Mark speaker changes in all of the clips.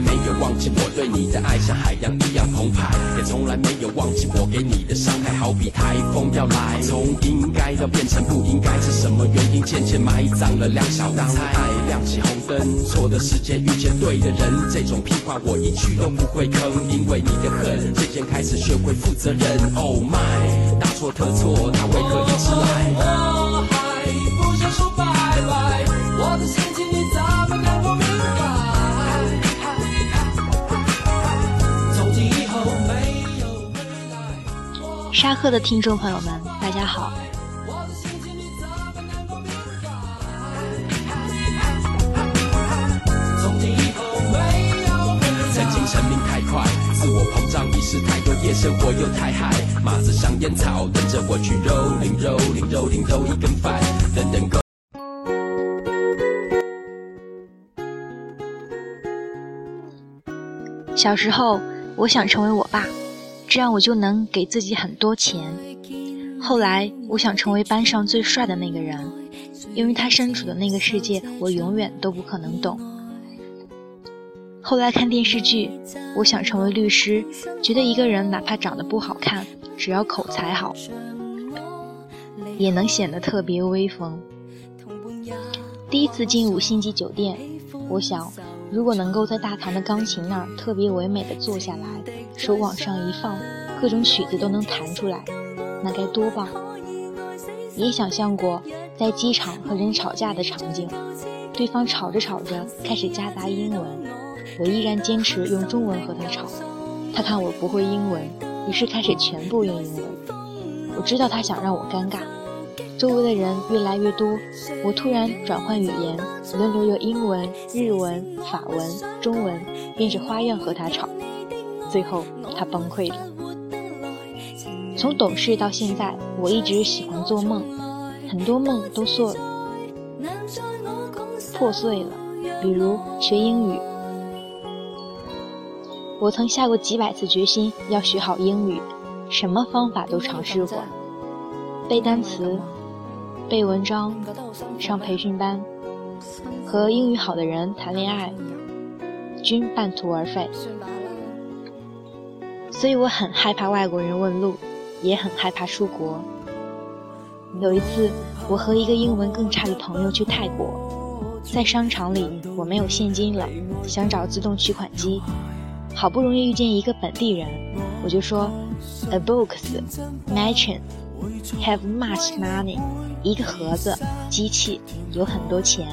Speaker 1: 没有忘记我对你的爱像海洋一样澎湃，也从来没有忘记我给你的伤害，好比台风要来。从应该到变成不应该，是什么原因渐渐埋葬了两小当爱亮起红灯，错的时间遇见对的人，这种屁话我一句都不会吭，因为你的恨，渐渐开始学会负责任。Oh my，大错特错，他为何一直来？
Speaker 2: 沙克的听众朋友们，大家好。
Speaker 1: 曾经生命太快，自我膨胀意识太多，夜生活又太嗨，马子像烟草，等着我去蹂躏蹂躏蹂躏蹂一根饭，等等够。
Speaker 2: 小时候我想成为我爸，这样我就能给自己很多钱。后来我想成为班上最帅的那个人，因为他身处的那个世界我永远都不可能懂。后来看电视剧，我想成为律师，觉得一个人哪怕长得不好看，只要口才好，也能显得特别威风。第一次进五星级酒店，我想，如果能够在大堂的钢琴那儿特别唯美的坐下来，手往上一放，各种曲子都能弹出来，那该多棒！也想象过在机场和人吵架的场景，对方吵着吵着开始夹杂英文，我依然坚持用中文和他吵。他看我不会英文，于是开始全部用英文。我知道他想让我尴尬。周围的人越来越多，我突然转换语言，轮流用英文、日文、法文、中文，变着花样和他吵。最后他崩溃了。从懂事到现在，我一直喜欢做梦，很多梦都破破碎了，比如学英语。我曾下过几百次决心要学好英语，什么方法都尝试过，背单词。背文章，上培训班，和英语好的人谈恋爱，均半途而废。所以我很害怕外国人问路，也很害怕出国。有一次，我和一个英文更差的朋友去泰国，在商场里，我没有现金了，想找自动取款机，好不容易遇见一个本地人，我就说，a box machine have much money。一个盒子，机器有很多钱。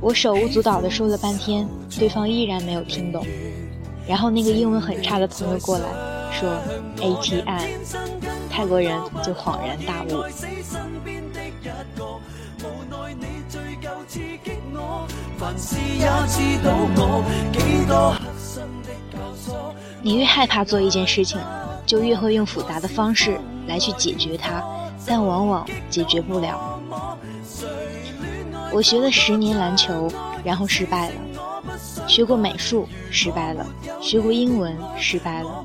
Speaker 2: 我手舞足蹈地说了半天，对方依然没有听懂。然后那个英文很差的朋友过来，说 ATM，泰国人就恍然大悟。你越害怕做一件事情，就越会用复杂的方式。来去解决它，但往往解决不了。我学了十年篮球，然后失败了；学过美术，失败了；学过英文，失败了。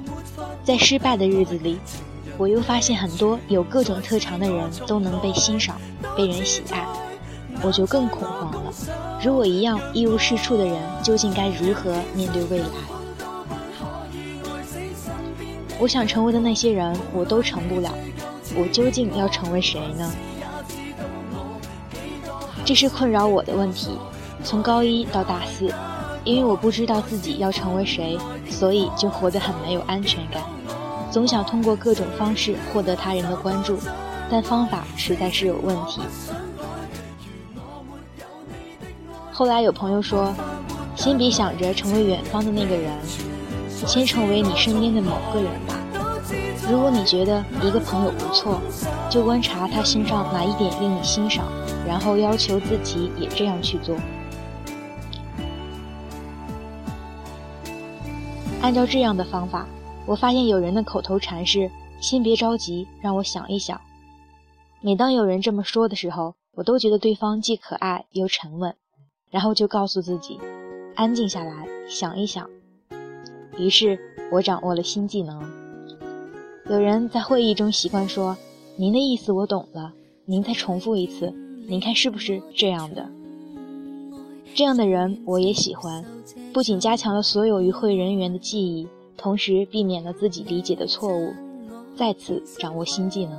Speaker 2: 在失败的日子里，我又发现很多有各种特长的人都能被欣赏、被人喜爱，我就更恐慌了。如我一样一无是处的人，究竟该如何面对未来？我想成为的那些人，我都成不了。我究竟要成为谁呢？这是困扰我的问题。从高一到大四，因为我不知道自己要成为谁，所以就活得很没有安全感。总想通过各种方式获得他人的关注，但方法实在是有问题。后来有朋友说：“先别想着成为远方的那个人。”先成为你身边的某个人吧。如果你觉得一个朋友不错，就观察他身上哪一点令你欣赏，然后要求自己也这样去做。按照这样的方法，我发现有人的口头禅是“先别着急，让我想一想”。每当有人这么说的时候，我都觉得对方既可爱又沉稳，然后就告诉自己：安静下来，想一想。于是我掌握了新技能。有人在会议中习惯说：“您的意思我懂了，您再重复一次，您看是不是这样的？”这样的人我也喜欢，不仅加强了所有与会人员的记忆，同时避免了自己理解的错误，再次掌握新技能。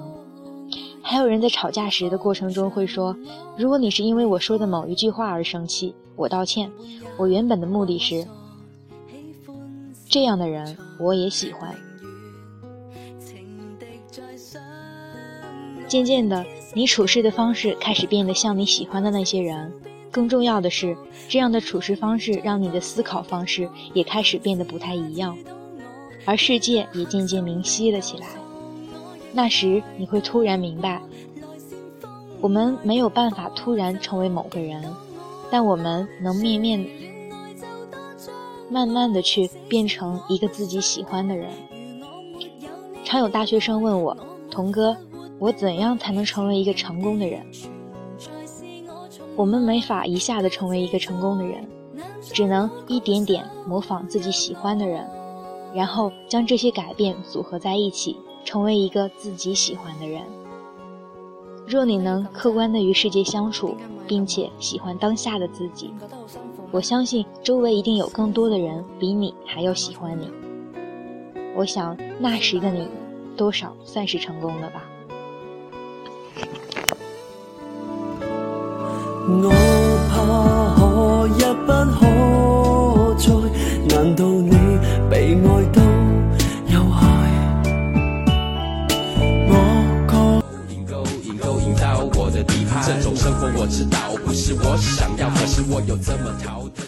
Speaker 2: 还有人在吵架时的过程中会说：“如果你是因为我说的某一句话而生气，我道歉。我原本的目的是……”这样的人我也喜欢。渐渐的，你处事的方式开始变得像你喜欢的那些人。更重要的是，这样的处事方式让你的思考方式也开始变得不太一样，而世界也渐渐明晰了起来。那时，你会突然明白，我们没有办法突然成为某个人，但我们能面面、慢慢的去变成一个自己喜欢的人。常有大学生问我，童哥。我怎样才能成为一个成功的人？我们没法一下子成为一个成功的人，只能一点点模仿自己喜欢的人，然后将这些改变组合在一起，成为一个自己喜欢的人。若你能客观的与世界相处，并且喜欢当下的自己，我相信周围一定有更多的人比你还要喜欢你。我想那时的你，多少算是成功了吧。
Speaker 3: 我怕可一不可再，难道你被爱都有害？我
Speaker 1: 够赢够赢够赢到我的底牌，这种生活我知道不是我想要，可是我又怎么逃得？